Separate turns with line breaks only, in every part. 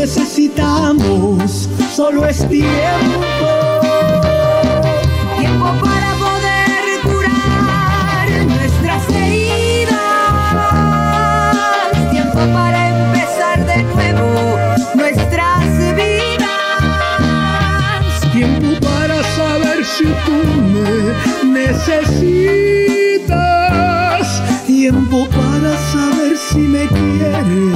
Necesitamos solo es tiempo
Tiempo para poder curar nuestras heridas. Tiempo para empezar de nuevo nuestras vidas.
tiempo para saber si tú me necesitas tiempo para saber si me quieres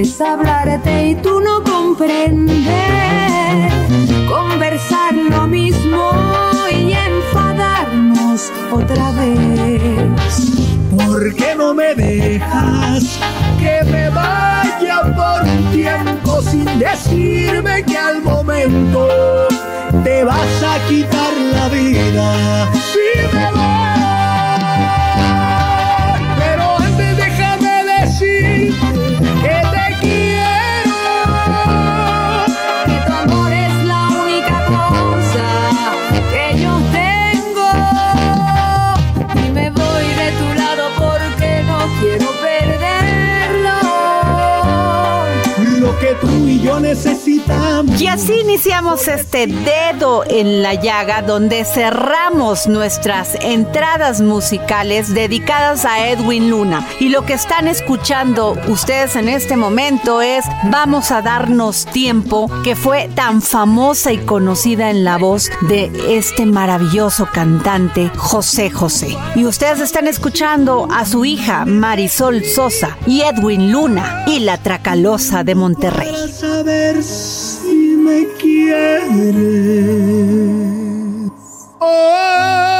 es hablarte y tú no comprendes. Conversar lo mismo y enfadarnos otra vez.
¿Por qué no me dejas que me vaya por un tiempo sin decirme que al momento te vas a quitar la vida? Tú y yo necesitamos.
Y así iniciamos este dedo en la llaga donde cerramos nuestras entradas musicales dedicadas a Edwin Luna. Y lo que están escuchando ustedes en este momento es Vamos a darnos tiempo, que fue tan famosa y conocida en la voz de este maravilloso cantante José José. Y ustedes están escuchando a su hija Marisol Sosa y Edwin Luna y la Tracalosa de Monterrey.
Para saber si me quieres. Me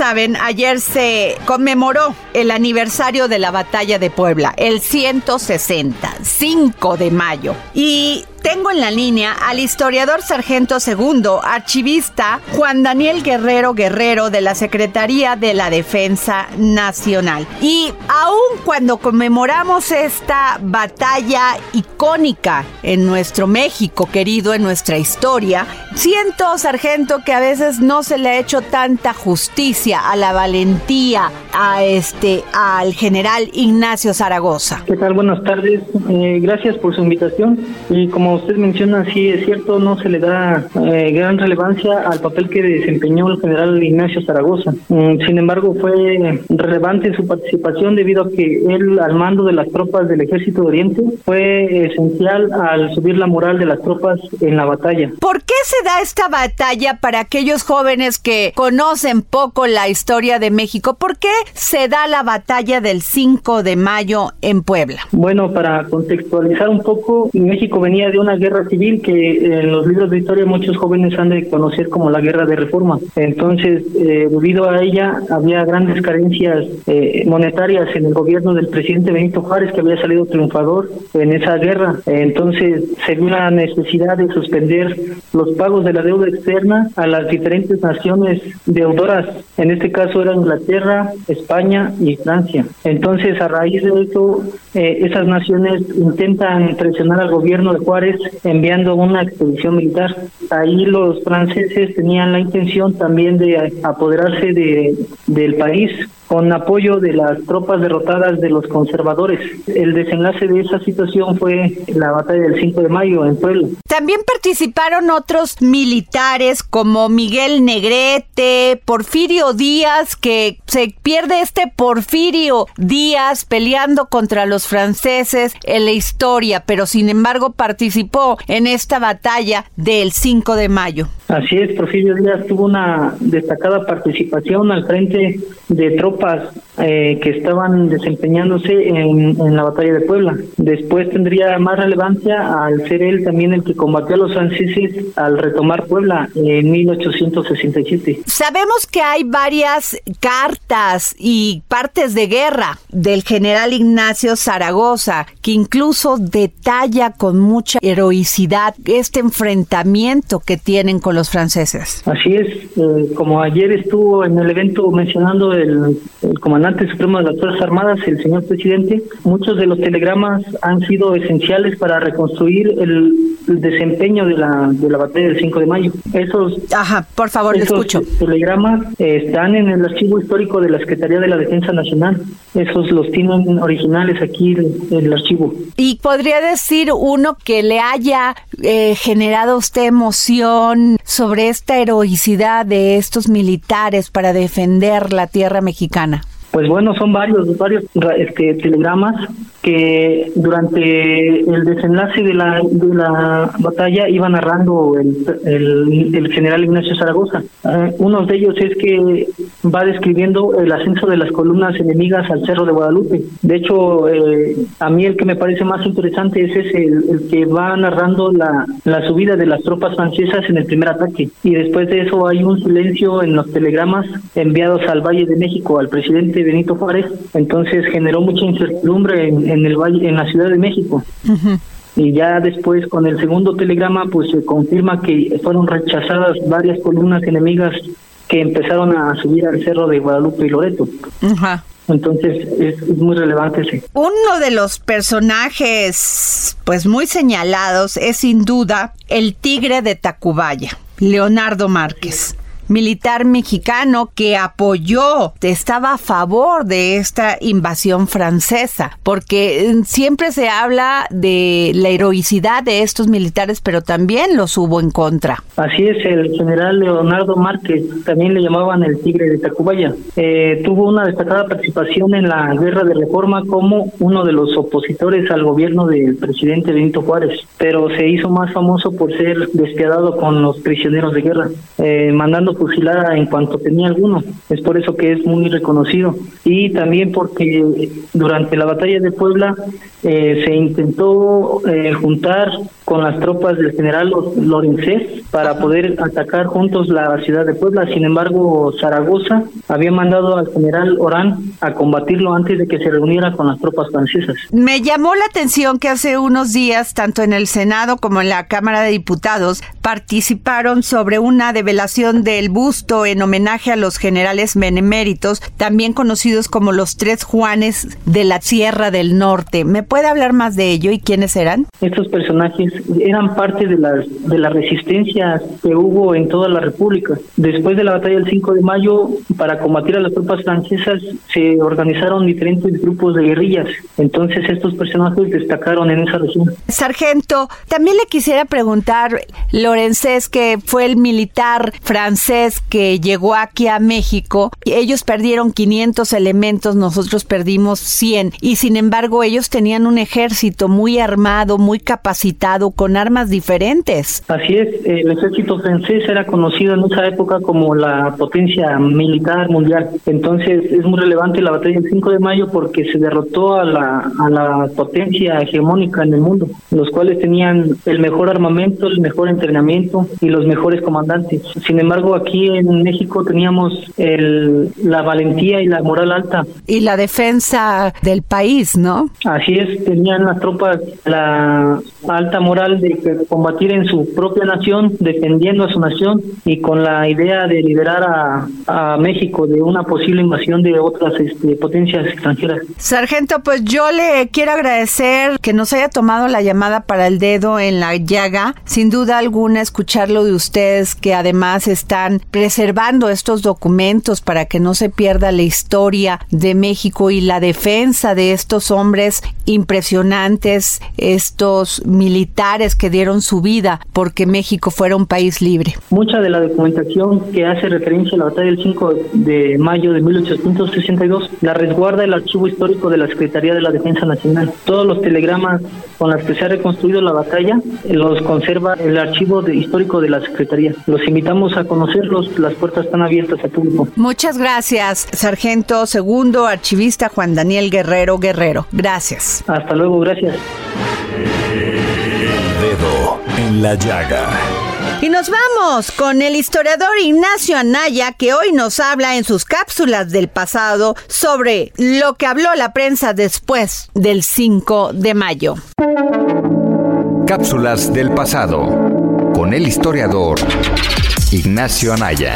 saben, ayer se conmemoró el aniversario de la batalla de Puebla, el 160, 5 de mayo. Y tengo en la línea al historiador sargento segundo, archivista Juan Daniel Guerrero Guerrero de la Secretaría de la Defensa Nacional. Y aún cuando conmemoramos esta batalla icónica en nuestro México querido, en nuestra historia, siento, sargento, que a veces no se le ha hecho tanta justicia a la valentía a este al general Ignacio Zaragoza.
¿Qué tal? Buenas tardes. Eh, gracias por su invitación. Y como como usted menciona, sí es cierto, no se le da eh, gran relevancia al papel que desempeñó el general Ignacio Zaragoza. Mm, sin embargo, fue relevante su participación debido a que él, al mando de las tropas del Ejército de Oriente, fue esencial al subir la moral de las tropas en la batalla.
¿Por qué se da esta batalla para aquellos jóvenes que conocen poco la historia de México? ¿Por qué se da la batalla del 5 de mayo en Puebla?
Bueno, para contextualizar un poco, México venía de una guerra civil que en los libros de historia muchos jóvenes han de conocer como la guerra de reforma. Entonces, eh, debido a ella, había grandes carencias eh, monetarias en el gobierno del presidente Benito Juárez, que había salido triunfador en esa guerra. Entonces, se vio la necesidad de suspender los pagos de la deuda externa a las diferentes naciones deudoras. En este caso era Inglaterra, España y Francia. Entonces, a raíz de esto, eh, esas naciones intentan presionar al gobierno de Juárez enviando una expedición militar. Ahí los franceses tenían la intención también de apoderarse de, del país con apoyo de las tropas derrotadas de los conservadores. El desenlace de esa situación fue la batalla del 5 de mayo en Puebla.
También participaron otros militares como Miguel Negrete, Porfirio Díaz, que se pierde este Porfirio Díaz peleando contra los franceses en la historia, pero sin embargo participó en esta batalla del 5 de mayo.
Así es, Porfirio Díaz tuvo una destacada participación al frente de tropas eh, que estaban desempeñándose en, la batalla de Puebla. Después tendría más relevancia al ser él también el que combatió a los franceses al retomar Puebla en 1867.
Sabemos que hay varias cartas y partes de guerra del general Ignacio Zaragoza que incluso detalla con mucha heroicidad este enfrentamiento que tienen con los franceses.
Así es, eh, como ayer estuvo en el evento mencionando el el comandante supremo de las Fuerzas Armadas, el señor presidente, muchos de los telegramas han sido esenciales para reconstruir el, desempeño de la, de la batalla del 5 de mayo. Esos,
Ajá, por favor, le escucho.
telegramas están en el archivo histórico de la Secretaría de la Defensa Nacional. Esos los tienen originales aquí en el archivo.
¿Y podría decir uno que le haya eh, generado usted emoción sobre esta heroicidad de estos militares para defender la tierra mexicana?
Pues bueno, son varios, varios este, telegramas que durante el desenlace de la, de la batalla iba narrando el, el, general Ignacio Zaragoza. Uh, uno de ellos es que va describiendo el ascenso de las columnas enemigas al Cerro de Guadalupe. De hecho, eh, a mí el que me parece más interesante es ese, el, que va narrando la, la subida de las tropas francesas en el primer ataque. Y después de eso hay un silencio en los telegramas enviados al Valle de México al presidente Benito Juárez, entonces generó mucha incertidumbre en, el valle, en la Ciudad de México. Y ya después con el segundo telegrama pues se confirma que fueron rechazadas varias columnas enemigas que empezaron a subir al cerro de Guadalupe y Loreto. Entonces es, muy relevante ese.
Uno de los personajes pues muy señalados es sin duda el tigre de Tacubaya, Leonardo Márquez militar mexicano que apoyó, estaba a favor de esta invasión francesa, porque eh, siempre se habla de la heroicidad de estos militares, pero también los hubo en contra.
Así es, el general Leonardo Márquez, también le llamaban el tigre de Tacubaya, eh, tuvo una destacada participación en la guerra de reforma como uno de los opositores al gobierno del presidente Benito Juárez, pero se hizo más famoso por ser despiadado con los prisioneros de guerra, eh, mandando fusilada en cuanto tenía alguno. Es por eso que es muy reconocido. Y también porque durante la batalla de Puebla eh, se intentó eh, juntar con las tropas del general Lorenzés para poder atacar juntos la ciudad de Puebla. Sin embargo, Zaragoza había mandado al general Orán a combatirlo antes de que se reuniera con las tropas francesas.
Me llamó la atención que hace unos días, tanto en el Senado como en la Cámara de Diputados, participaron sobre una develación del busto en homenaje a los generales beneméritos, también conocidos como los tres Juanes de la Sierra del Norte. ¿Me puede hablar más de ello y quiénes eran?
Estos personajes eran parte de las de la resistencia que hubo en toda la República. Después de la batalla del 5 de mayo, para combatir a las tropas francesas, se organizaron diferentes grupos de guerrillas. Entonces estos personajes destacaron en esa región.
Sargento, también le quisiera preguntar, Lorenzés, que fue el militar francés que llegó aquí a México, ellos perdieron 500 elementos, nosotros perdimos 100, y sin embargo ellos tenían un ejército muy armado, muy capacitado, con armas diferentes.
Así es, el ejército francés era conocido en esa época como la potencia militar mundial. Entonces es muy relevante la batalla del 5 de mayo porque se derrotó a la, a la potencia hegemónica en el mundo, los cuales tenían el mejor armamento, el mejor entrenamiento y los mejores comandantes. Sin embargo, aquí en México teníamos el, la valentía y la moral alta.
Y la defensa del país, ¿no?
Así es, tenían las tropas la alta moral de combatir en su propia nación, defendiendo a su nación y con la idea de liberar a, a México de una posible invasión de otras este, potencias extranjeras.
Sargento, pues yo le quiero agradecer que nos haya tomado la llamada para el dedo en la llaga. Sin duda alguna, escucharlo de ustedes que además están preservando estos documentos para que no se pierda la historia de México y la defensa de estos hombres impresionantes, estos militares que dieron su vida porque México fuera un país libre.
Mucha de la documentación que hace referencia a la batalla del 5 de mayo de 1862 la resguarda el archivo histórico de la Secretaría de la Defensa Nacional. Todos los telegramas con los que se ha reconstruido la batalla los conserva el archivo histórico de la Secretaría. Los invitamos a las puertas están abiertas al público.
Muchas gracias, Sargento Segundo, archivista Juan Daniel Guerrero Guerrero. Gracias.
Hasta luego, gracias.
El dedo en la llaga.
Y nos vamos con el historiador Ignacio Anaya, que hoy nos habla en sus cápsulas del pasado sobre lo que habló la prensa después del 5 de mayo.
Cápsulas del pasado con el historiador Ignacio Anaya.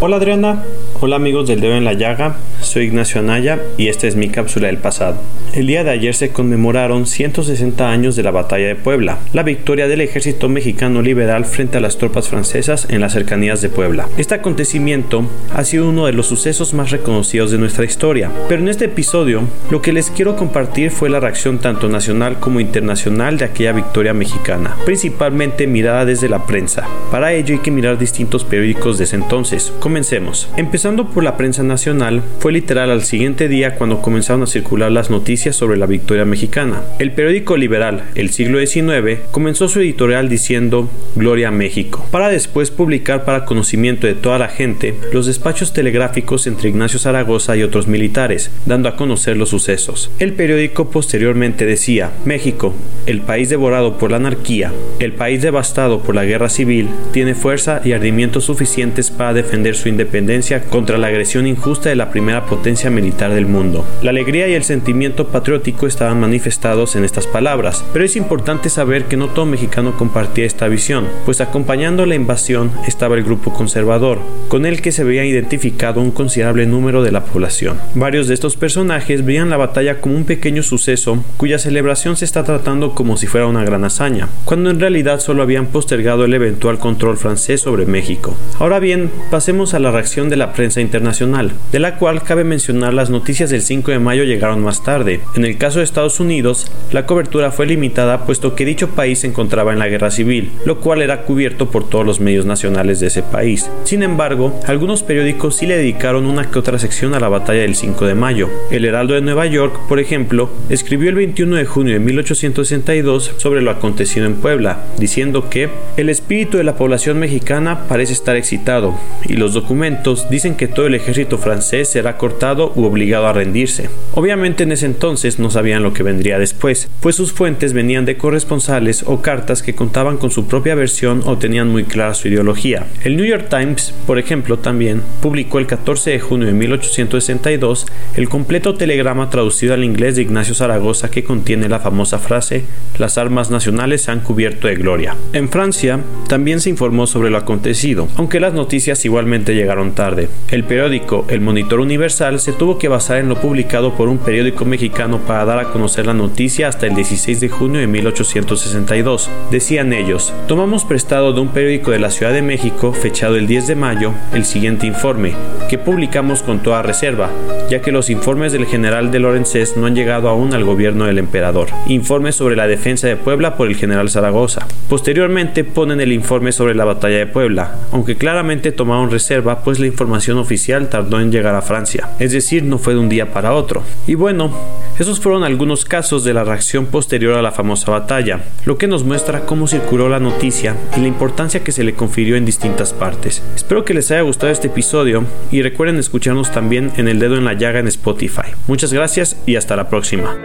Hola Adriana, hola amigos del Dedo en la Llaga, soy Ignacio Anaya y esta es mi cápsula del pasado. El día de ayer se conmemoraron 160 años de la Batalla de Puebla, la victoria del ejército mexicano liberal frente a las tropas francesas en las cercanías de Puebla. Este acontecimiento ha sido uno de los sucesos más reconocidos de nuestra historia, pero en este episodio lo que les quiero compartir fue la reacción tanto nacional como internacional de aquella victoria mexicana, principalmente mirada desde la prensa. Para ello hay que mirar distintos periódicos de ese entonces. Comencemos. Empezando por la prensa nacional, fue literal al siguiente día cuando comenzaron a circular las noticias sobre la victoria mexicana. El periódico liberal, El Siglo XIX, comenzó su editorial diciendo Gloria a México, para después publicar para conocimiento de toda la gente los despachos telegráficos entre Ignacio Zaragoza y otros militares, dando a conocer los sucesos. El periódico posteriormente decía, México, el país devorado por la anarquía, el país devastado por la guerra civil, tiene fuerza y ardimientos suficientes para defender su independencia contra la agresión injusta de la primera potencia militar del mundo. La alegría y el sentimiento patriótico estaban manifestados en estas palabras, pero es importante saber que no todo mexicano compartía esta visión, pues acompañando la invasión estaba el grupo conservador, con el que se veía identificado un considerable número de la población. Varios de estos personajes veían la batalla como un pequeño suceso cuya celebración se está tratando como si fuera una gran hazaña, cuando en realidad solo habían postergado el eventual control francés sobre México. Ahora bien, pasemos a la reacción de la prensa internacional, de la cual cabe mencionar las noticias del 5 de mayo llegaron más tarde. En el caso de Estados Unidos, la cobertura fue limitada puesto que dicho país se encontraba en la guerra civil, lo cual era cubierto por todos los medios nacionales de ese país. Sin embargo, algunos periódicos sí le dedicaron una que otra sección a la batalla del 5 de mayo. El Heraldo de Nueva York, por ejemplo, escribió el 21 de junio de 1862 sobre lo acontecido en Puebla, diciendo que el espíritu de la población mexicana parece estar excitado y los documentos dicen que todo el ejército francés será cortado u obligado a rendirse. Obviamente en ese entonces entonces no sabían lo que vendría después, pues sus fuentes venían de corresponsales o cartas que contaban con su propia versión o tenían muy clara su ideología. El New York Times, por ejemplo, también publicó el 14 de junio de 1862 el completo telegrama traducido al inglés de Ignacio Zaragoza que contiene la famosa frase Las armas nacionales se han cubierto de gloria. En Francia también se informó sobre lo acontecido, aunque las noticias igualmente llegaron tarde. El periódico El Monitor Universal se tuvo que basar en lo publicado por un periódico mexicano para dar a conocer la noticia hasta el 16 de junio de 1862. Decían ellos, tomamos prestado de un periódico de la Ciudad de México, fechado el 10 de mayo, el siguiente informe, que publicamos con toda reserva, ya que los informes del general de Lorenzés no han llegado aún al gobierno del emperador. Informe sobre la defensa de Puebla por el general Zaragoza. Posteriormente ponen el informe sobre la batalla de Puebla, aunque claramente tomaron reserva pues la información oficial tardó en llegar a Francia, es decir, no fue de un día para otro. Y bueno, esos fueron algunos casos de la reacción posterior a la famosa batalla, lo que nos muestra cómo circuló la noticia y la importancia que se le confirió en distintas partes. Espero que les haya gustado este episodio y recuerden escucharnos también en El Dedo en la Llaga en Spotify. Muchas gracias y hasta la próxima.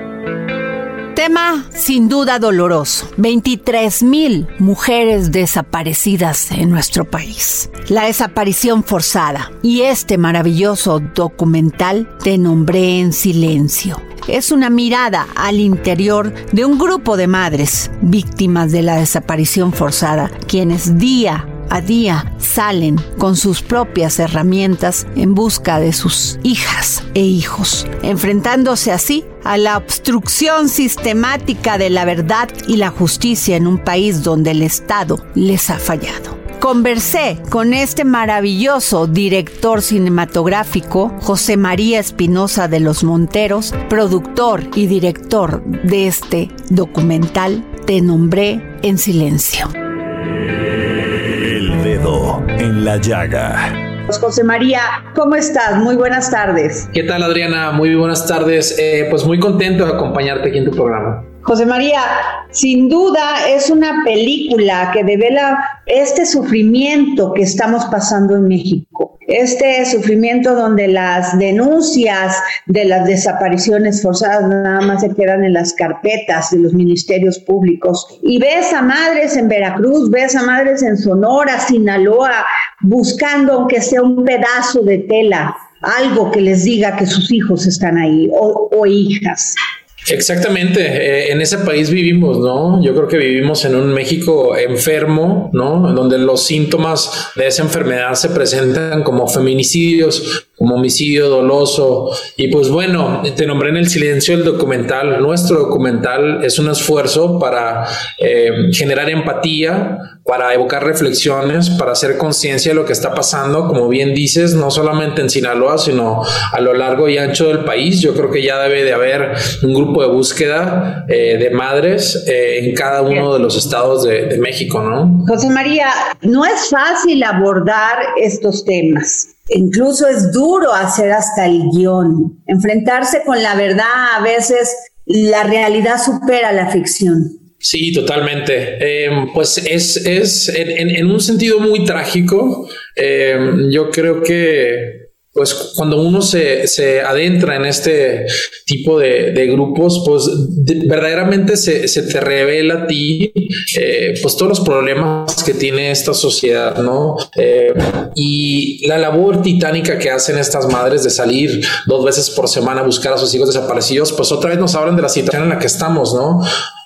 Tema sin duda doloroso. 23 mil mujeres desaparecidas en nuestro país. La desaparición forzada. Y este maravilloso documental Te nombré en silencio. Es una mirada al interior de un grupo de madres víctimas de la desaparición forzada, quienes día a día salen con sus propias herramientas en busca de sus hijas e hijos, enfrentándose así a la obstrucción sistemática de la verdad y la justicia en un país donde el Estado les ha fallado. Conversé con este maravilloso director cinematográfico, José María Espinosa de los Monteros, productor y director de este documental Te nombré en silencio.
En la llaga.
José María, ¿cómo estás? Muy buenas tardes.
¿Qué tal, Adriana? Muy buenas tardes. Eh, pues muy contento de acompañarte aquí en tu programa.
José María, sin duda es una película que devela este sufrimiento que estamos pasando en México. Este sufrimiento donde las denuncias de las desapariciones forzadas nada más se quedan en las carpetas de los ministerios públicos. Y ves a madres en Veracruz, ves a madres en Sonora, Sinaloa, buscando aunque sea un pedazo de tela, algo que les diga que sus hijos están ahí o, o hijas.
Exactamente, eh, en ese país vivimos, ¿no? Yo creo que vivimos en un México enfermo, ¿no? Donde los síntomas de esa enfermedad se presentan como feminicidios, como homicidio doloso. Y pues bueno, te nombré en el silencio el documental. Nuestro documental es un esfuerzo para eh, generar empatía, para evocar reflexiones, para hacer conciencia de lo que está pasando, como bien dices, no solamente en Sinaloa, sino a lo largo y ancho del país. Yo creo que ya debe de haber un grupo de búsqueda eh, de madres eh, en cada uno de los estados de, de México, ¿no?
José María, no es fácil abordar estos temas. Incluso es duro hacer hasta el guion. Enfrentarse con la verdad, a veces la realidad supera la ficción.
Sí, totalmente. Eh, pues es, es en, un sentido muy trágico. Eh, yo creo que pues cuando uno se, se, adentra en este tipo de, de grupos, pues de, verdaderamente se, se, te revela a ti eh, pues todos los problemas que tiene esta sociedad, ¿no? Eh, y la labor titánica que hacen estas madres de salir dos veces por semana a buscar a sus hijos desaparecidos, pues otra vez nos hablan de la situación en la que estamos, ¿no?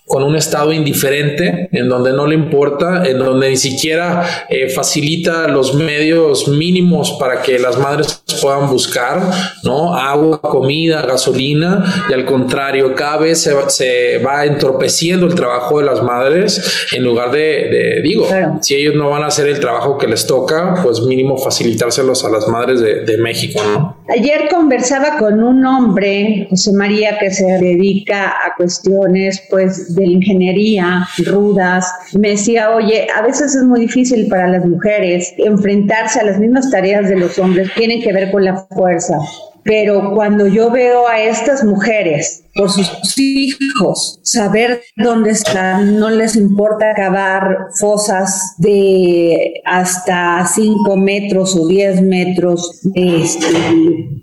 con un estado indiferente, en donde no le importa, en donde ni siquiera eh, facilita los medios mínimos para que las madres puedan buscar, ¿no? Agua, comida, gasolina, y al contrario, cada vez se va, se va entorpeciendo el trabajo de las madres en lugar de, de digo, claro. si ellos no van a hacer el trabajo que les toca, pues mínimo facilitárselos a las madres de, de México, ¿no?
Ayer conversaba con un hombre, José María, que se dedica a cuestiones, pues, de ingeniería rudas. Me decía, oye, a veces es muy difícil para las mujeres enfrentarse a las mismas tareas de los hombres, tienen que ver con la fuerza. Pero cuando yo veo a estas mujeres por sus hijos, saber dónde están, no les importa cavar fosas de hasta 5 metros o 10 metros este,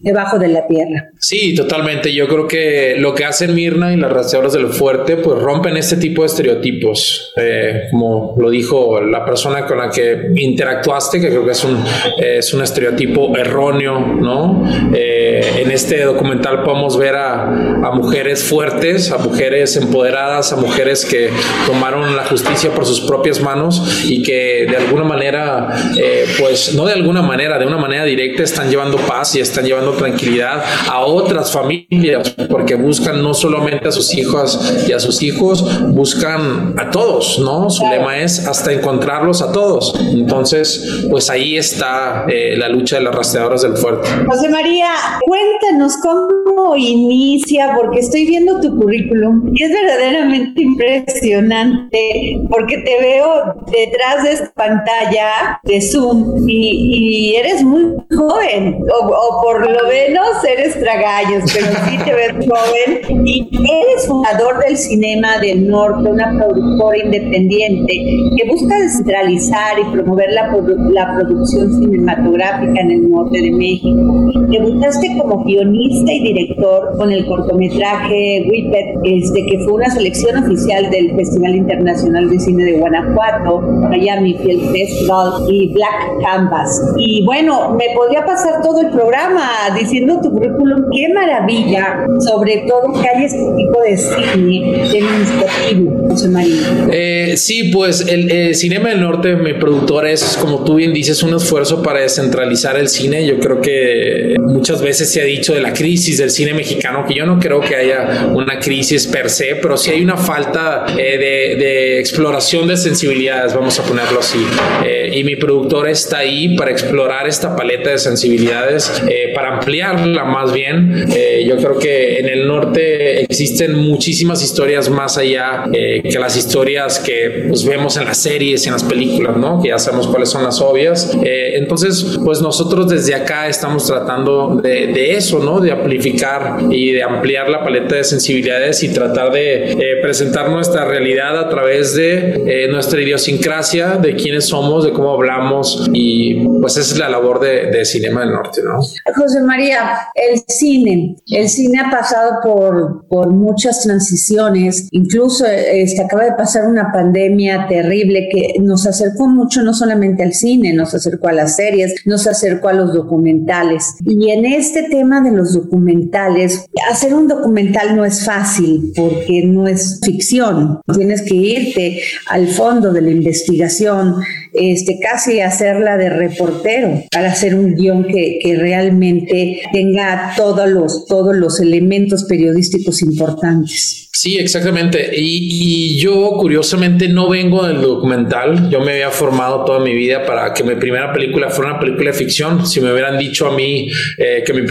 debajo de la tierra.
Sí, totalmente. Yo creo que lo que hacen Mirna y las rastreadoras del fuerte, pues rompen este tipo de estereotipos. Eh, como lo dijo la persona con la que interactuaste, que creo que es un, es un estereotipo erróneo, ¿no? Eh, en este documental podemos ver a, a mujeres fuertes, a mujeres empoderadas, a mujeres que tomaron la justicia por sus propias manos y que de alguna manera, eh, pues no de alguna manera, de una manera directa están llevando paz y están llevando tranquilidad a otras familias, porque buscan no solamente a sus hijas y a sus hijos, buscan a todos, ¿no? Su lema es hasta encontrarlos a todos. Entonces, pues ahí está eh, la lucha de las rastreadoras del fuerte.
José María, cuéntanos cómo inicia, porque estoy viendo tu currículum y es verdaderamente impresionante, porque te veo detrás de esta pantalla de Zoom y, y eres muy joven, o, o por lo menos eres tragallos, pero sí te ves joven y eres fundador del Cinema del Norte, una productora independiente que busca descentralizar y promover la, la producción cinematográfica en el norte de México. Debutaste como guionista y director con el cortometraje Whippet, este, que fue una selección oficial del Festival Internacional de Cine de Guanajuato, Miami Film Festival y Black Canvas. Y bueno, me podría pasar todo el programa diciendo tu currículum, qué maravilla, sobre todo que hay este tipo de cine demostrativo, José María.
Eh, sí, pues el eh, Cinema del Norte, mi productora, es como tú bien dices, un esfuerzo para descentralizar el cine. Yo creo que muchas veces se ha dicho de la crisis del cine mexicano, que yo no creo que haya una crisis per se, pero sí hay una falta eh, de, de exploración de sensibilidades, vamos a ponerlo así. Eh, y mi productora está ahí para explorar esta paleta de sensibilidades, eh, para ampliarla más bien. Eh, yo creo que en el norte existen muchísimas historias más allá eh, que las historias que pues, vemos en las series en las películas, ¿no? Que ya sabemos cuáles son las obvias. Eh, entonces, pues nosotros desde acá estamos tratando de, de, eso, ¿no? De amplificar y de ampliar la paleta de sensibilidades y tratar de eh, presentar nuestra realidad a través de eh, nuestra idiosincrasia, de quiénes somos, de cómo hablamos y pues esa es la labor de, de Cinema del Norte, ¿no?
José María, el cine, el cine ha pasado por, por muchas transiciones, incluso este, acaba de pasar una pandemia terrible que nos acercó mucho no solamente al cine, nos acercó a las series, nos acercó a los documentales. Y en este tema de los documentales, hacer un documental no es fácil porque no es ficción, tienes que irte al fondo de la investigación, este, casi hacerla de reportero para hacer un guion que, que realmente tenga todos los, todos los elementos periodísticos importantes.
Sí, exactamente. Y, y, yo curiosamente no vengo del documental. Yo me había formado toda mi vida para que mi primera película fuera una película de ficción. Si me hubieran dicho a mí eh, que mi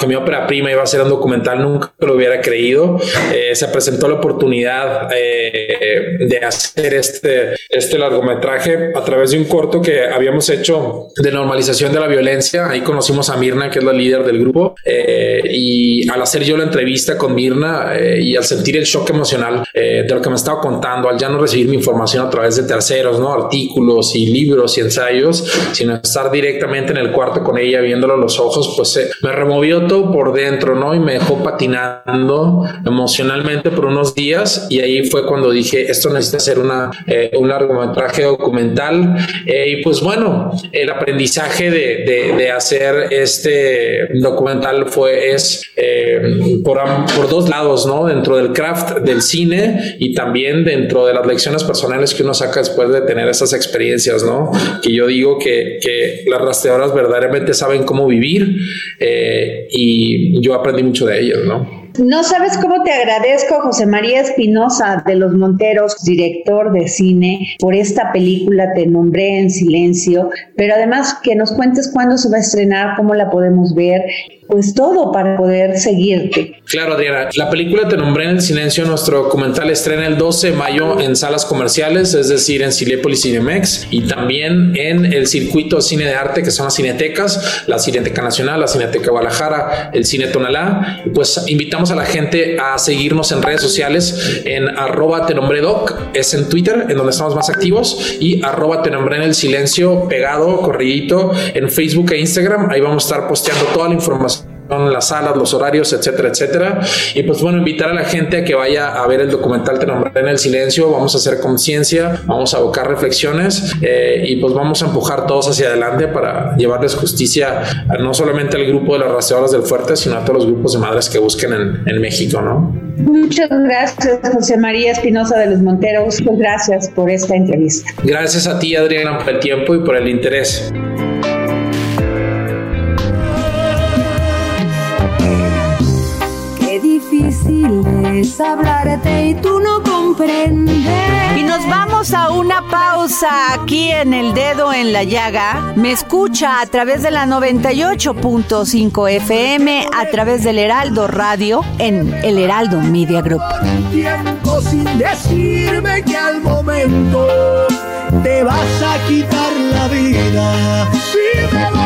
que mi ópera prima iba a ser un documental, nunca lo hubiera creído. Eh, se presentó la oportunidad eh, de hacer este, este largometraje a través de un corto que habíamos hecho de normalización de la violencia. Ahí conocimos a Mirna, que es la líder del grupo. Eh, y al hacer yo la entrevista con Mirna y al sentir el shock emocional eh, de lo que me estaba contando, al ya no recibir mi información a través de terceros, ¿no? Artículos y libros y ensayos, sino estar directamente en el cuarto con ella, viéndolo a los ojos, pues eh, me removió todo por dentro, ¿no? Y me dejó patinando emocionalmente por unos días y ahí fue cuando dije, esto necesita ser una, eh, un largometraje documental y pues bueno, el aprendizaje de, de, de hacer este documental fue, es por, por dos lados, ¿no? Dentro del craft del cine y también dentro de las lecciones personales que uno saca después de tener esas experiencias, ¿no? Que yo digo que, que las rastreadoras verdaderamente saben cómo vivir eh, y yo aprendí mucho de ellas, ¿no?
No sabes cómo te agradezco, José María Espinosa de los Monteros, director de cine, por esta película Te nombré en silencio, pero además que nos cuentes cuándo se va a estrenar, cómo la podemos ver pues todo para poder seguirte.
Claro, Adriana. La película Te nombré en el silencio, nuestro documental estrena el 12 de mayo en salas comerciales, es decir, en Cinépolis Cinemex y también en el circuito cine de arte que son las cinetecas, la Cineteca Nacional, la Cineteca Guadalajara, el Cine Tonalá. Pues invitamos a la gente a seguirnos en redes sociales en arroba te doc, es en Twitter, en donde estamos más activos, y arroba te nombré en el silencio pegado, corridito, en Facebook e Instagram. Ahí vamos a estar posteando toda la información las salas, los horarios, etcétera, etcétera. Y pues bueno, invitar a la gente a que vaya a ver el documental Te nombré en el silencio, vamos a hacer conciencia, vamos a abocar reflexiones eh, y pues vamos a empujar todos hacia adelante para llevarles justicia a, no solamente al grupo de las rastreadoras del fuerte, sino a todos los grupos de madres que busquen en, en México, ¿no?
Muchas gracias, José María Espinosa de los Monteros. Muchas gracias por esta entrevista.
Gracias a ti, Adriana, por el tiempo y por el interés.
Difícil es hablarte y tú no comprendes.
Y nos vamos a una pausa aquí en El Dedo en la Llaga. Me escucha a través de la 98.5 FM, a través del Heraldo Radio, en El Heraldo Media Group.
Tiempo sin decirme que al momento te vas a quitar la vida. Si me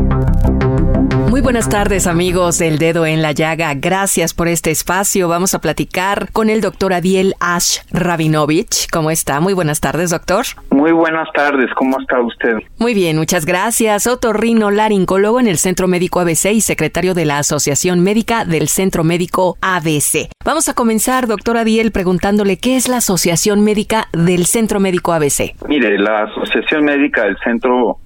Muy buenas tardes amigos del Dedo en la Llaga. Gracias por este espacio. Vamos a platicar con el doctor Adiel Ash Rabinovich. ¿Cómo está? Muy buenas tardes, doctor.
Muy buenas tardes, ¿cómo está usted?
Muy bien, muchas gracias. Otorrino Laringólogo en el Centro Médico ABC y secretario de la Asociación Médica del Centro Médico ABC. Vamos a comenzar, doctor Adiel, preguntándole qué es la Asociación Médica del Centro Médico ABC.
Mire, la Asociación Médica del Centro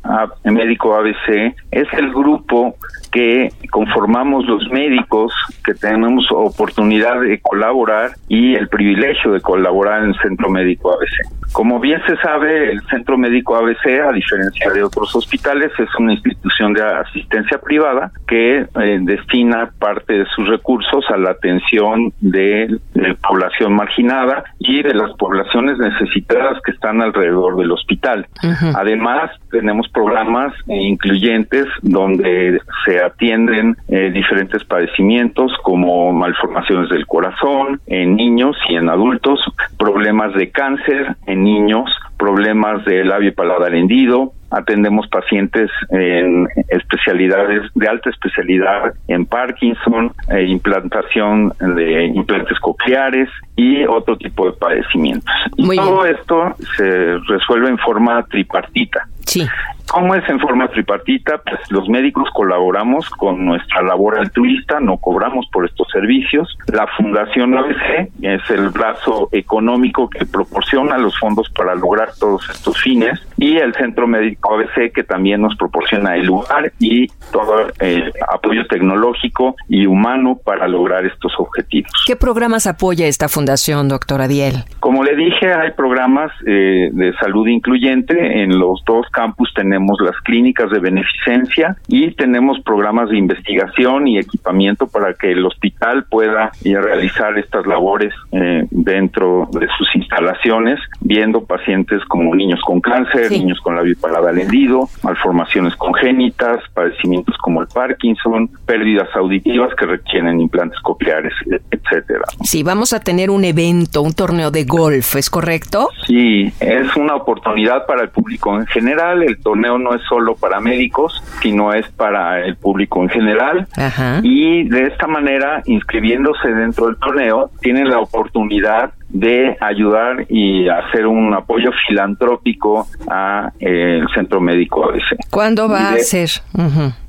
Médico ABC es el grupo que conformamos los médicos que tenemos oportunidad de colaborar y el privilegio de colaborar en el Centro Médico ABC. Como bien se sabe, el Centro Médico ABC, a diferencia de otros hospitales, es una institución de asistencia privada que eh, destina parte de sus recursos a la atención de la población marginada y de las poblaciones necesitadas que están alrededor del hospital. Además, tenemos programas incluyentes donde se atienden eh, diferentes padecimientos como malformaciones del corazón en niños y en adultos, problemas de cáncer en niños, problemas de labio y paladar hendido, atendemos pacientes en especialidades de alta especialidad en Parkinson, eh, implantación de implantes cocleares y otro tipo de padecimientos. Y todo esto se resuelve en forma tripartita.
Sí.
¿Cómo es en forma tripartita? Pues los médicos colaboramos con nuestra labor altruista, no cobramos por estos servicios. La Fundación ABC es el brazo económico que proporciona los fondos para lograr todos estos fines y el Centro Médico ABC que también nos proporciona el lugar y todo el apoyo tecnológico y humano para lograr estos objetivos.
¿Qué programas apoya esta fundación, doctora Diel?
Como le dije, hay programas eh, de salud incluyente. En los dos campus tenemos las clínicas de beneficencia y tenemos programas de investigación y equipamiento para que el hospital pueda realizar estas labores eh, dentro de sus instalaciones, viendo pacientes como niños con cáncer, niños con labio paladar hendido, malformaciones congénitas, padecimientos como el Parkinson, pérdidas auditivas que requieren implantes cocleares, e- etcétera.
Sí, vamos a tener un evento, un torneo de golf, ¿es correcto?
Sí, es una oportunidad para el público en general. El torneo no es solo para médicos, sino es para el público en general.
Ajá.
Y de esta manera, inscribiéndose dentro del torneo, tienen la oportunidad de ayudar y hacer un apoyo filantrópico a eh, el Centro Médico ABC.
¿Cuándo va a ser?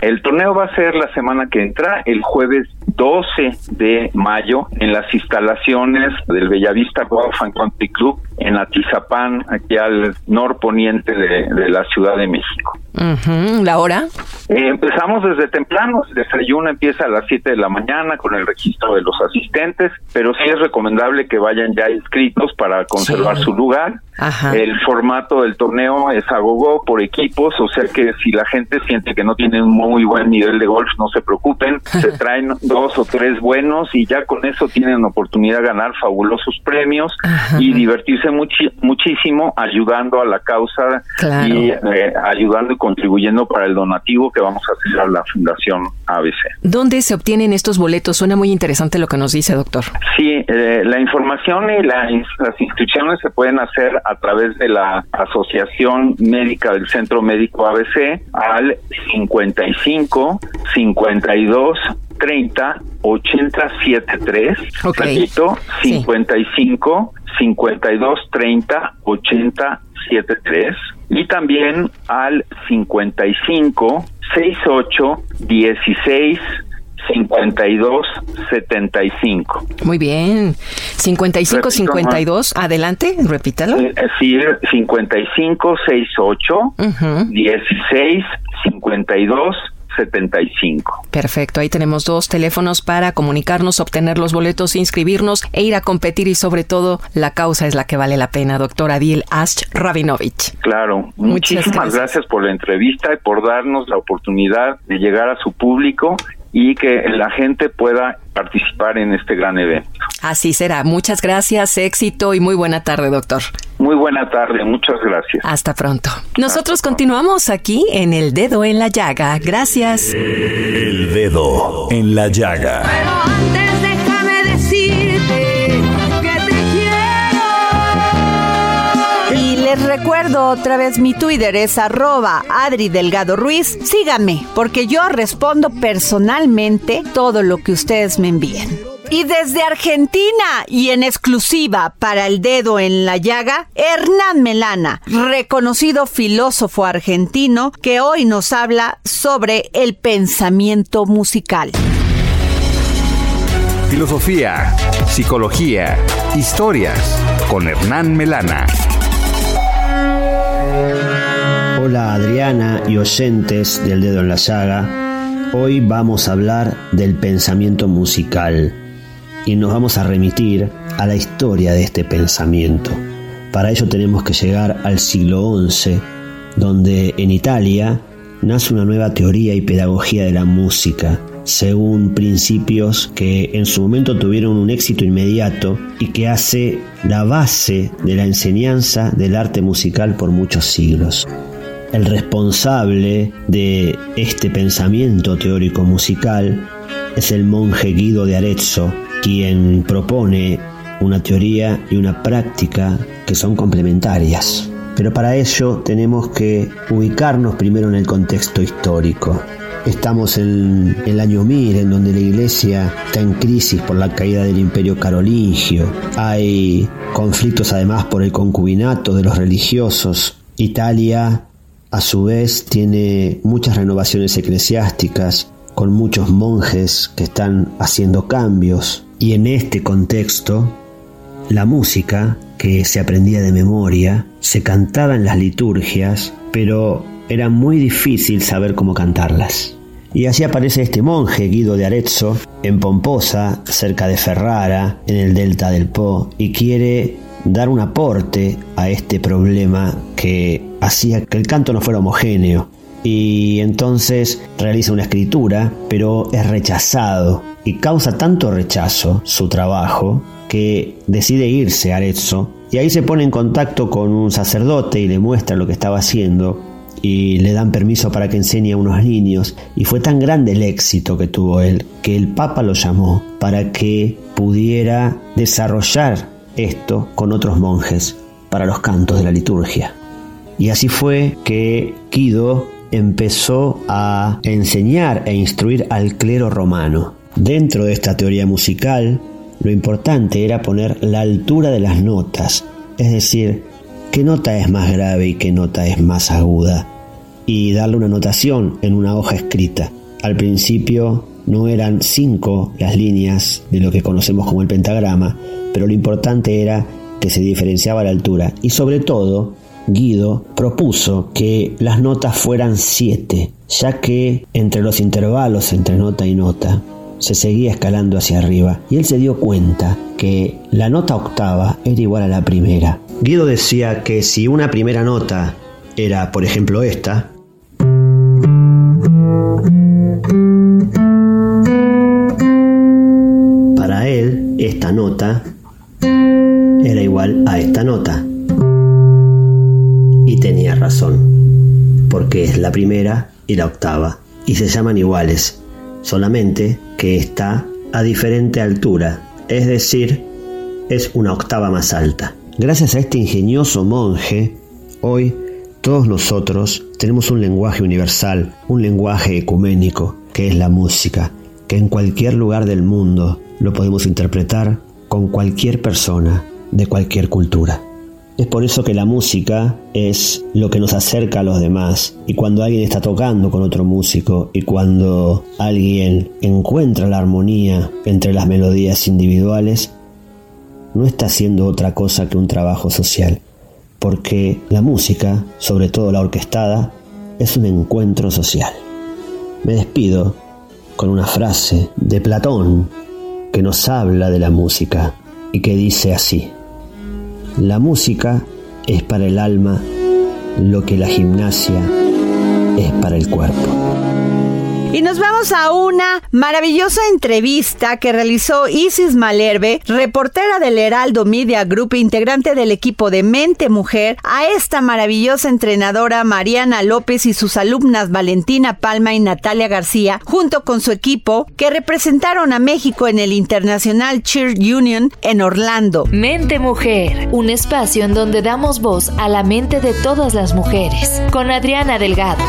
El torneo va a ser la semana que entra, el jueves 12 de mayo, en las instalaciones del Bellavista Golf and Country Club en Atizapán, aquí al norponiente de, de la Ciudad de México.
¿La hora?
Eh, empezamos desde temprano, el desayuno empieza a las 7 de la mañana con el registro de los asistentes, pero sí es recomendable que vayan ya inscritos para conservar
Sí.
su lugar.
Ajá.
El formato del torneo es a gogo por equipos, o sea que si la gente siente que no tiene un muy buen nivel de golf, no se preocupen, se traen dos o tres buenos y ya con eso tienen oportunidad de ganar fabulosos premios y divertirse muchi- muchísimo ayudando a la causa
Claro.
y eh, ayudando y contribuyendo para el donativo que vamos a hacer a la Fundación ABC.
¿Dónde se obtienen estos boletos? Suena muy interesante lo que nos dice, doctor.
Sí, eh, la información y la las inscripciones se pueden hacer a través de la Asociación Médica del Centro Médico ABC al 55 52 30 80 73.
Ok.
Repito,
Sí.
55 52 30 80 73 y también al 55 68 16 52 75.
Muy bien. 55
Repito,
52, adelante, repítalo.
Es decir, 55 68
Ujú.
16 52 75.
Perfecto, ahí tenemos dos teléfonos para comunicarnos, obtener los boletos, inscribirnos e ir a competir y sobre todo la causa es la que vale la pena, doctor Adil Ash Rabinovich.
Claro,
Muchas
muchísimas
gracias.
gracias. por la entrevista y por darnos la oportunidad de llegar a su público y que la gente pueda participar en este gran evento.
Así será. Muchas gracias, éxito y muy buena tarde, doctor.
Muy buena tarde, muchas gracias.
Hasta pronto. Nosotros continuamos aquí en El Dedo en la Llaga. Gracias.
El dedo en la llaga.
Antes
recuerdo otra vez mi Twitter es arroba Adri Delgado Ruiz. Síganme, porque yo respondo personalmente todo lo que ustedes me envíen. Y desde Argentina y en exclusiva para el dedo en la llaga, Hernán Melana, reconocido filósofo argentino que hoy nos habla sobre el pensamiento musical.
Filosofía, psicología, historias con Hernán Melana.
Hola Adriana y oyentes del dedo en la llaga. Hoy vamos a hablar del pensamiento musical y nos vamos a remitir a la historia de este pensamiento. Para ello tenemos que llegar al siglo XI, donde en Italia nace una nueva teoría y pedagogía de la música, según principios que en su momento tuvieron un éxito inmediato y que hace la base de la enseñanza del arte musical por muchos siglos. El responsable de este pensamiento teórico musical es el monje Guido de Arezzo, quien propone una teoría y una práctica que son complementarias. Pero para ello tenemos que ubicarnos primero en el contexto histórico. Estamos en el año 1000, en donde la iglesia está en crisis por la caída del imperio carolingio. Hay conflictos además por el concubinato de los religiosos. Italia a su vez tiene muchas renovaciones eclesiásticas, con muchos monjes que están haciendo cambios. Y en este contexto, la música, que se aprendía de memoria, se cantaba en las liturgias, pero era muy difícil saber cómo cantarlas. Y así aparece este monje Guido de Arezzo en Pomposa, cerca de Ferrara, en el delta del Po, y quiere dar un aporte a este problema que hacía que el canto no fuera homogéneo. Y entonces realiza una escritura, pero es rechazado y causa tanto rechazo su trabajo que decide irse a Arezzo y ahí se pone en contacto con un sacerdote y le muestra lo que estaba haciendo y le dan permiso para que enseñe a unos niños y fue tan grande el éxito que tuvo él que el Papa lo llamó para que pudiera desarrollar esto con otros monjes para los cantos de la liturgia. Y así fue que Guido empezó a enseñar e instruir al clero romano. Dentro de esta teoría musical, lo importante era poner la altura de las notas, es decir, qué nota es más grave y qué nota es más aguda, y darle una notación en una hoja escrita. Al principio no eran cinco las líneas de lo que conocemos como el pentagrama, pero lo importante era que se diferenciaba la altura y sobre todo Guido propuso que las notas fueran siete, ya que entre los intervalos entre nota y nota se seguía escalando hacia arriba y él se dio cuenta que la nota octava era igual a la primera. Guido decía que si una primera nota era, por ejemplo, esta, esta nota era igual a esta nota. Y tenía razón, porque es la primera y la octava, y se llaman iguales, solamente que está a diferente altura, es decir, es una octava más alta. Gracias a este ingenioso monje, hoy todos nosotros tenemos un lenguaje universal, un lenguaje ecuménico, que es la música, que en cualquier lugar del mundo lo podemos interpretar con cualquier persona de cualquier cultura. Es por eso que la música es lo que nos acerca a los demás. Y cuando alguien está tocando con otro músico y cuando alguien encuentra la armonía entre las melodías individuales, no está haciendo otra cosa que un trabajo social. Porque la música, sobre todo la orquestada, es un encuentro social. Me despido con una frase de Platón que nos habla de la música y que dice así. La música es para el alma lo que la gimnasia es para el cuerpo.
Y nos vamos a una maravillosa entrevista que realizó Isis Malerbe, reportera del Heraldo Media Group, integrante del equipo de Mente Mujer, a esta maravillosa entrenadora Mariana López y sus alumnas Valentina Palma y Natalia García, junto con su equipo, que representaron a México en el Internacional Cheer Union en Orlando.
Mente Mujer, un espacio en donde damos voz a la mente de todas las mujeres, con Adriana Delgado.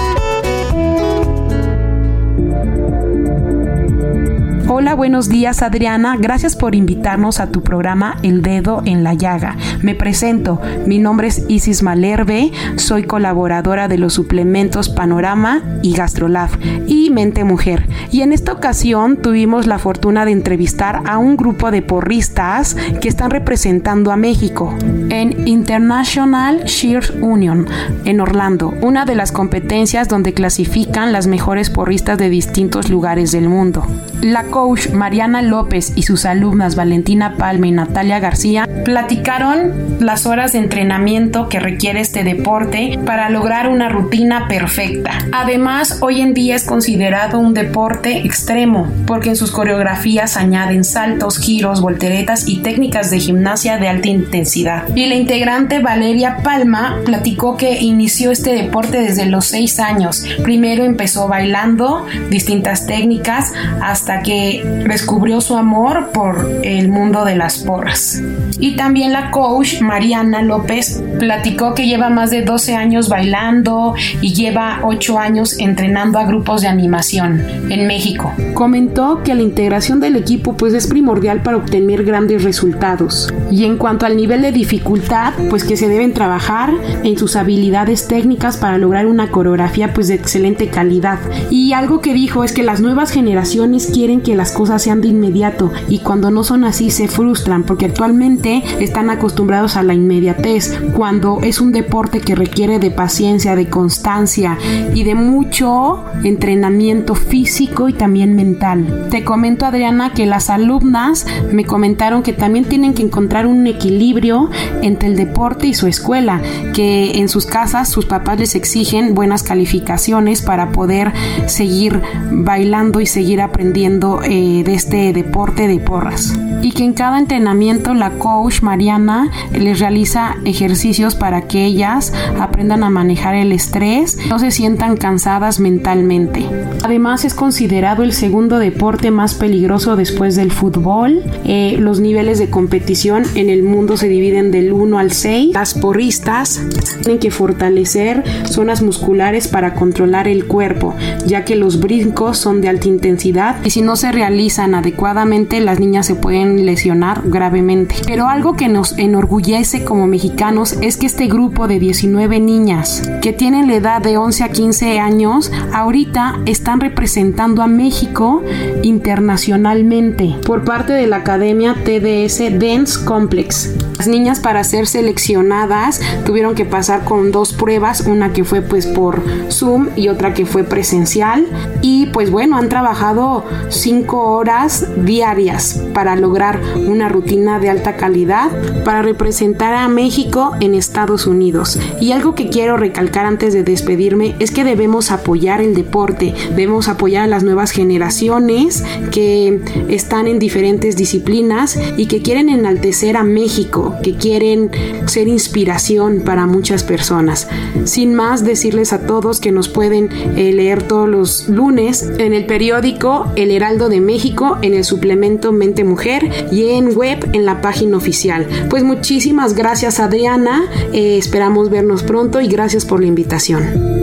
Hola, buenos días Adriana, gracias por invitarnos a tu programa El Dedo en la Llaga. Me presento, mi nombre es Isis Malerbe, soy colaboradora de los suplementos Panorama y Gastrolab y Mente Mujer. Y en esta ocasión tuvimos la fortuna de entrevistar a un grupo de porristas que están representando a México en International Cheer Union en Orlando, una de las competencias donde clasifican las mejores porristas de distintos lugares del mundo. La coach Mariana López y sus alumnas Valentina Palma y Natalia García platicaron las horas de entrenamiento que requiere este deporte para lograr una rutina perfecta. Además, hoy en día es considerado un deporte extremo porque en sus coreografías añaden saltos, giros, volteretas y técnicas de gimnasia de alta intensidad. Y la integrante Valeria Palma platicó que inició este deporte desde los 6 años. Primero empezó bailando distintas técnicas hasta que descubrió su amor por el mundo de las porras. Y también la coach Mariana López platicó que lleva más de 12 años bailando y lleva 8 años entrenando a grupos de animación en México. Comentó que la integración del equipo pues es primordial para obtener grandes resultados. Y en cuanto al nivel de dificultad, pues que se deben trabajar en sus habilidades técnicas para lograr una coreografía pues de excelente calidad. Y algo que dijo es que las nuevas generaciones quieren que las cosas sean de inmediato y cuando no son así se frustran porque actualmente están acostumbrados a la inmediatez cuando es un deporte que requiere de paciencia, de constancia y de mucho entrenamiento físico y también mental. Te comento Adriana que las alumnas me comentaron que también tienen que encontrar un equilibrio entre el deporte y su escuela, que en sus casas sus papás les exigen buenas calificaciones para poder seguir bailando y seguir aprendiendo eh, de este deporte de porras. Y que en cada entrenamiento la coach Mariana les realiza ejercicios para que ellas aprendan a manejar el estrés, no se sientan cansadas mentalmente. Además es considerado el segundo deporte más peligroso después del fútbol. Eh, los niveles de competición en el mundo se dividen del 1 al 6. Las porristas tienen que fortalecer zonas musculares para controlar el cuerpo, ya que los brincos son de alta intensidad y si no se realizan adecuadamente las niñas se pueden lesionar gravemente. Pero algo que nos enorgullece como mexicanos es que este grupo de 19 niñas que tienen la edad de 11 a 15 años ahorita están representando a México internacionalmente por parte de la Academia TDS Dance Complex. Las niñas para ser seleccionadas tuvieron que pasar con dos pruebas, una que fue pues por Zoom y otra que fue presencial y pues bueno, han trabajado cinco horas diarias para lograr una rutina de alta calidad para representar a México en Estados Unidos. Y algo que quiero recalcar antes de despedirme es que debemos apoyar el deporte, debemos apoyar a las nuevas generaciones que están en diferentes disciplinas y que quieren enaltecer a México, que quieren ser inspiración para muchas personas. Sin más, decirles a todos que nos pueden eh, leer todos los lunes en el periódico El Heraldo de México, en el suplemento Mente Mujer y en web en la página oficial. Pues muchísimas gracias Adriana, eh, esperamos vernos pronto y gracias por la invitación.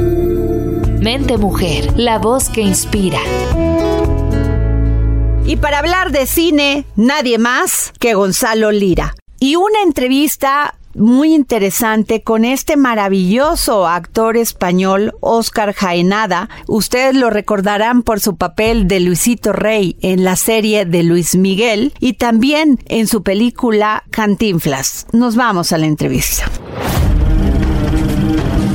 Mente Mujer, la voz que inspira.
Y para hablar de cine, nadie más que Gonzalo Lira. Y una entrevista muy interesante con este maravilloso actor español, Oscar Jaenada. Ustedes lo recordarán por su papel de Luisito Rey en la serie de Luis Miguel y también en su película Cantinflas. Nos vamos a la entrevista.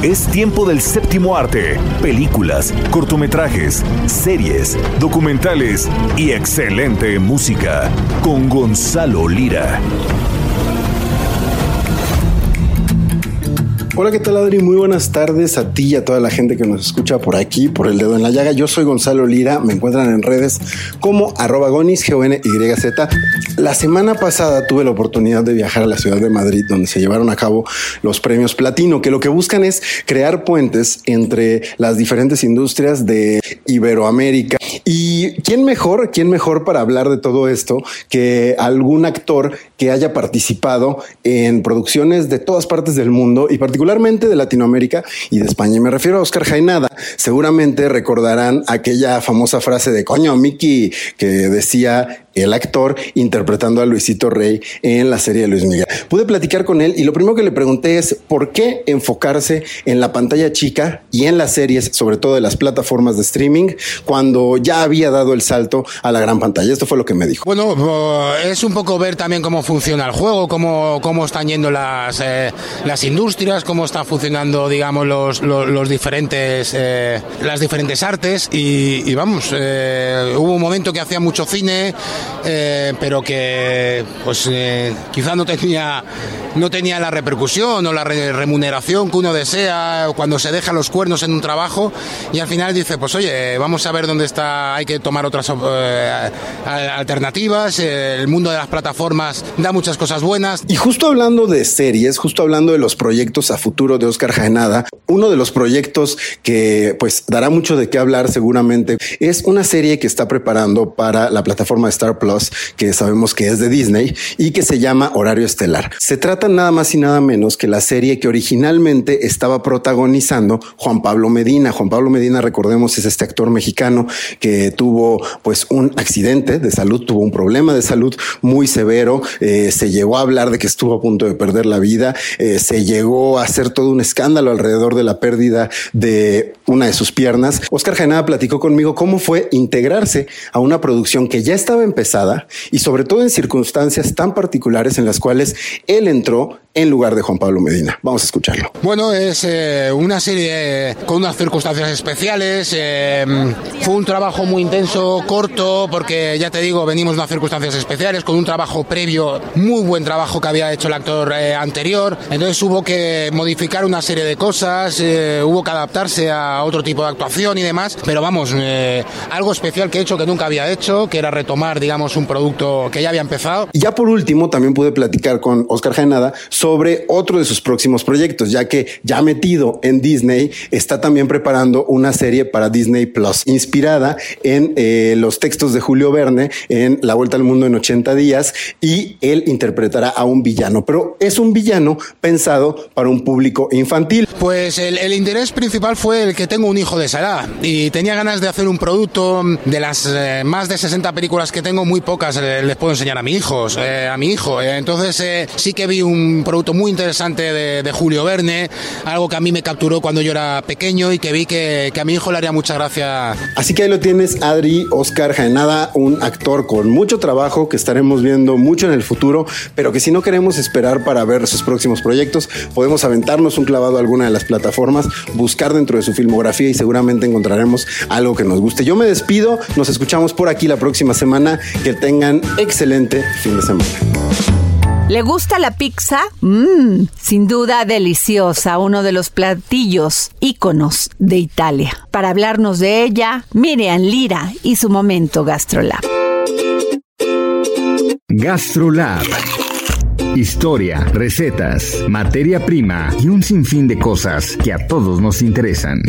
Es tiempo del séptimo arte. Películas, cortometrajes, series, documentales y excelente música. Con Gonzalo Lira.
Hola, ¿qué tal Adri? Muy buenas tardes a ti y a toda la gente que nos escucha por aquí, por el dedo en la llaga. Yo soy Gonzalo Lira, me encuentran en redes como arroba gonis, g n y z La semana pasada tuve la oportunidad de viajar a la ciudad de Madrid, donde se llevaron a cabo los premios Platino, que lo que buscan es crear puentes entre las diferentes industrias de Iberoamérica. ¿Y quién mejor, quién mejor para hablar de todo esto que algún actor que haya participado en producciones de todas partes del mundo y particularmente de Latinoamérica y de España. Y me refiero a Oscar Jainada. Seguramente recordarán aquella famosa frase de coño, Mickey, que decía el actor interpretando a Luisito Rey en la serie de Luis Miguel. Pude platicar con él y lo primero que le pregunté es por qué enfocarse en la pantalla chica y en las series, sobre todo de las plataformas de streaming, cuando ya había dado el salto a la gran pantalla. Esto fue lo que me dijo.
Bueno, eh, es un poco ver también cómo funciona el juego, cómo, cómo están yendo las, eh, las industrias, cómo están funcionando, digamos, los, los, diferentes, eh, las diferentes artes y, y vamos, hubo un momento que hacía mucho cine, eh, pero que pues eh, quizá no tenía no tenía la repercusión o la re- remuneración que uno desea cuando se deja los cuernos en un trabajo y al final dice pues oye vamos a ver dónde está hay que tomar otras eh, alternativas el mundo de las plataformas da muchas cosas buenas
Y justo hablando de series, justo hablando de los proyectos a futuro de Oscar Jaenada, uno de los proyectos que pues dará mucho de qué hablar seguramente es una serie que está preparando para la plataforma de Star Plus, que sabemos que es de Disney y que se llama Horario Estelar. Se trata nada más y nada menos que la serie que originalmente estaba protagonizando Juan Pablo Medina. Juan Pablo Medina, recordemos, es este actor mexicano que tuvo pues un accidente de salud, tuvo un problema de salud muy severo, eh, se llegó a hablar de que estuvo a punto de perder la vida, eh, se llegó a hacer todo un escándalo alrededor de la pérdida de una de sus piernas. Oscar Jaenada platicó conmigo cómo fue integrarse a una producción que ya estaba empezada y sobre todo en circunstancias tan particulares en las cuales él entró en lugar de Juan Pablo Medina. Vamos a escucharlo.
Bueno, es eh, una serie con unas circunstancias especiales. eh, fue un trabajo muy intenso, corto, porque ya te digo, venimos de unas circunstancias especiales, con un trabajo previo, muy buen trabajo que había hecho el actor eh, anterior. Entonces hubo que modificar una serie de cosas, eh, hubo que adaptarse a otro tipo de actuación y demás. Pero vamos, eh, algo especial que he hecho que nunca había hecho, que era retomar, digamos, un producto que ya había empezado.
Ya por último, también pude platicar con Oscar Jaenada sobre otro de sus próximos proyectos, ya que ya metido en Disney, está también preparando una serie para Disney Plus, inspirada en eh, los textos de Julio Verne en La Vuelta al Mundo en 80 días, y él interpretará a un villano, pero es un villano pensado para un público infantil.
Pues el, el interés principal fue el que tengo un hijo de edad y tenía ganas de hacer un producto de las eh, más de 60 películas que tengo, muy pocas eh, les puedo enseñar a mi hijo, eh, a mi hijo. Eh, entonces sí que vi un producto muy interesante de, de Julio Verne, algo que a mí me capturó cuando yo era pequeño y que vi que, que a mi hijo le haría mucha gracia.
Así que ahí lo tienes, Adri Oscar Jaenada, un actor con mucho trabajo que estaremos viendo mucho en el futuro, pero que si no queremos esperar para ver sus próximos proyectos, podemos aventarnos un clavado a alguna de las plataformas, buscar dentro de su filmografía y seguramente encontraremos algo que nos guste. Yo me despido, nos escuchamos por aquí la próxima semana, que tengan excelente fin de semana.
¿Le gusta la pizza? Mmm, sin duda deliciosa, uno de los platillos íconos de Italia. Para hablarnos de ella, Miriam Lira y su momento GastroLab.
GastroLab. Historia, recetas, materia prima y un sinfín de cosas que a todos nos interesan.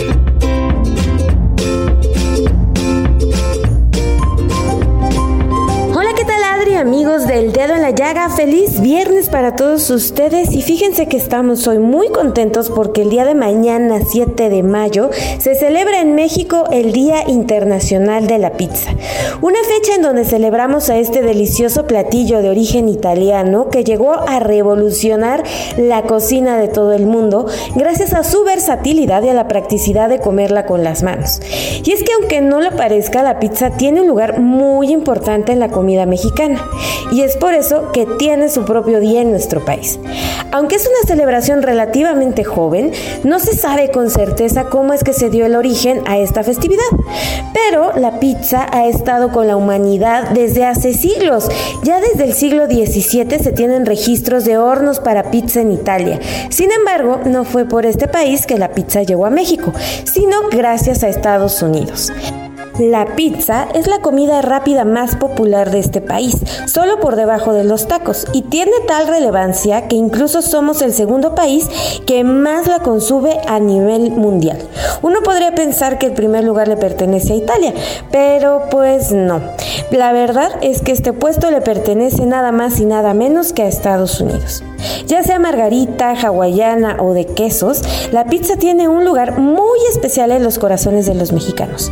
La Llaga? Feliz viernes para todos ustedes y fíjense que estamos hoy muy contentos porque el día de mañana, 7 de mayo, se celebra en México el Día Internacional de la Pizza. Una fecha en donde celebramos a este delicioso platillo de origen italiano que llegó a revolucionar la cocina de todo el mundo gracias a su versatilidad y a la practicidad de comerla con las manos. Y es que aunque no lo parezca, la pizza tiene un lugar muy importante en la comida mexicana y es por eso que tiene su propio día en nuestro país. Aunque es una celebración relativamente joven, no se sabe con certeza cómo es que se dio el origen a esta festividad, pero la pizza ha estado con la humanidad desde hace siglos. Ya desde el siglo XVII se tienen registros de hornos para pizza en Italia. Sin embargo, no fue por este país que la pizza llegó a México, sino gracias a Estados Unidos. La pizza es la comida rápida más popular de este país, solo por debajo de los tacos, y tiene tal relevancia que incluso somos el segundo país que más la consume a nivel mundial. Uno podría pensar que el primer lugar le pertenece a Italia, pero pues no. La verdad es que este puesto le pertenece nada más y nada menos que a Estados Unidos. Ya sea margarita, hawaiana o de quesos, la pizza tiene un lugar muy especial en los corazones de los mexicanos.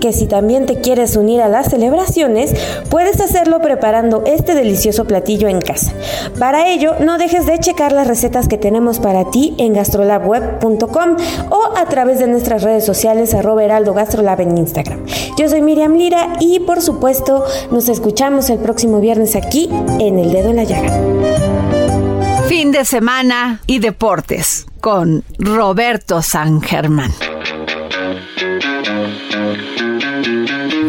Que si también te quieres unir a las celebraciones, puedes hacerlo preparando este delicioso platillo en casa. Para ello, no dejes de checar las recetas que tenemos para ti en gastrolabweb.com o a través de nuestras redes sociales arroba heraldo gastrolab en Instagram. Yo soy Miriam Lira y por supuesto nos escuchamos el próximo viernes aquí en El Dedo en la Llaga.
Fin de semana y deportes con Roberto San Germán.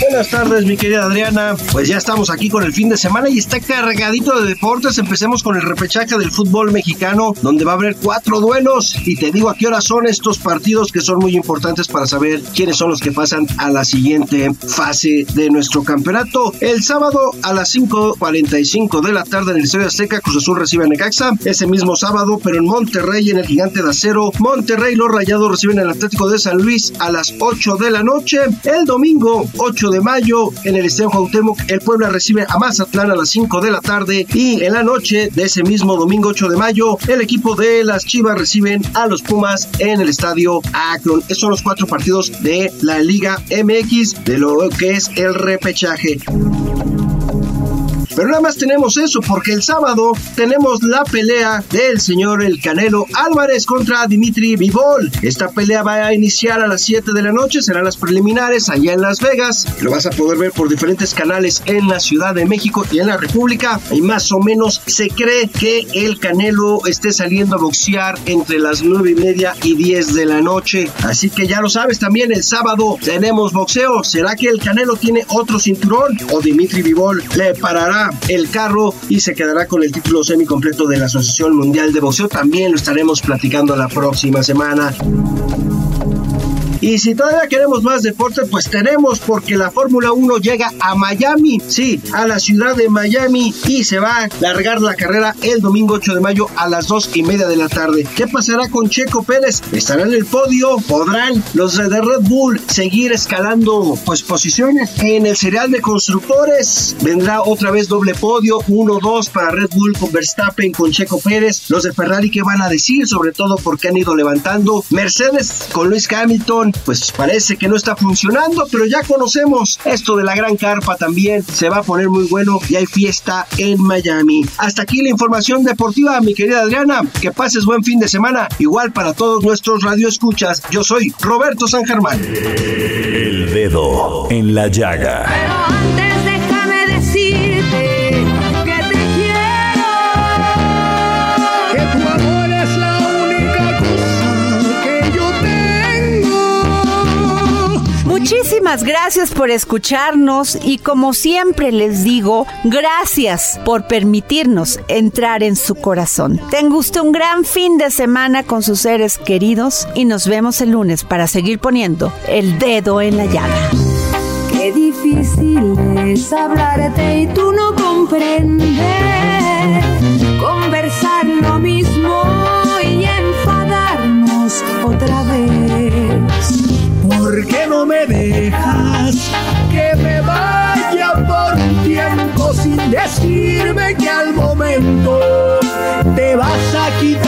Buenas tardes, mi querida Adriana. Pues ya estamos aquí con el fin de semana y está cargadito de deportes. Empecemos con el repechaje del fútbol mexicano, donde va a haber cuatro duelos. Y te digo a qué hora son estos partidos que son muy importantes para saber quiénes son los que pasan a la siguiente fase de nuestro campeonato. El sábado a las 5:45 de la tarde en el Estadio Azteca, Cruz Azul recibe a Necaxa. Ese mismo sábado, pero en Monterrey, en el Gigante de Acero, Monterrey, los Rayados reciben al Atlético de San Luis a las 8 de la noche. El domingo, 8 de mayo, en el Estadio Cuauhtémoc, el Puebla recibe a Mazatlán a las 5 de la tarde y en la noche de ese mismo domingo 8 de mayo, el equipo de las Chivas reciben a los Pumas en el Estadio Akron. Esos son los cuatro partidos de la Liga MX de lo que es el repechaje. Pero nada más tenemos eso porque el sábado tenemos la pelea del señor El Canelo Álvarez contra Dimitri Vivol. Esta pelea va a iniciar a las 7 de la noche, serán las preliminares allá en Las Vegas. Lo vas a poder ver por diferentes canales en la Ciudad de México y en la República. Y más o menos se cree que El Canelo esté saliendo a boxear entre las 9 y media y 10 de la noche. Así que ya lo sabes, también el sábado tenemos boxeo. ¿Será que El Canelo tiene otro cinturón o Dimitri Vivol le parará el carro y se quedará con el título semicompleto de la Asociación Mundial de Boxeo. También lo estaremos platicando la próxima semana. Y si todavía queremos más deporte, pues tenemos porque la Fórmula 1 llega a Miami, sí, a la ciudad de Miami y se va a largar la carrera el domingo 8 de mayo a las 2 y media de la tarde. ¿Qué pasará con Checo Pérez? ¿Estará en el podio? ¿Podrán los de Red Bull seguir escalando pues posiciones? En el serial de constructores vendrá otra vez doble podio, 1-2 para Red Bull con Verstappen, con Checo Pérez. Los de Ferrari, ¿qué van a decir? Sobre todo porque han ido levantando. Mercedes con Luis Hamilton pues parece que no está funcionando, pero ya conocemos esto de la gran carpa también. Se va a poner muy bueno y hay fiesta en Miami. Hasta aquí la información deportiva, mi querida Adriana. Que pases buen fin de semana. Igual para todos nuestros radioescuchas. Yo soy Roberto San Germán.
El dedo en la llaga.
Muchísimas gracias por escucharnos y como siempre les digo, gracias por permitirnos entrar en su corazón. Usted un gran fin de semana con sus seres queridos y nos vemos el lunes para seguir poniendo el dedo en la llaga.
Qué difícil es hablarte y tú no comprendes.
No me dejas que me vaya por un tiempo sin decirme que al momento te vas a quitar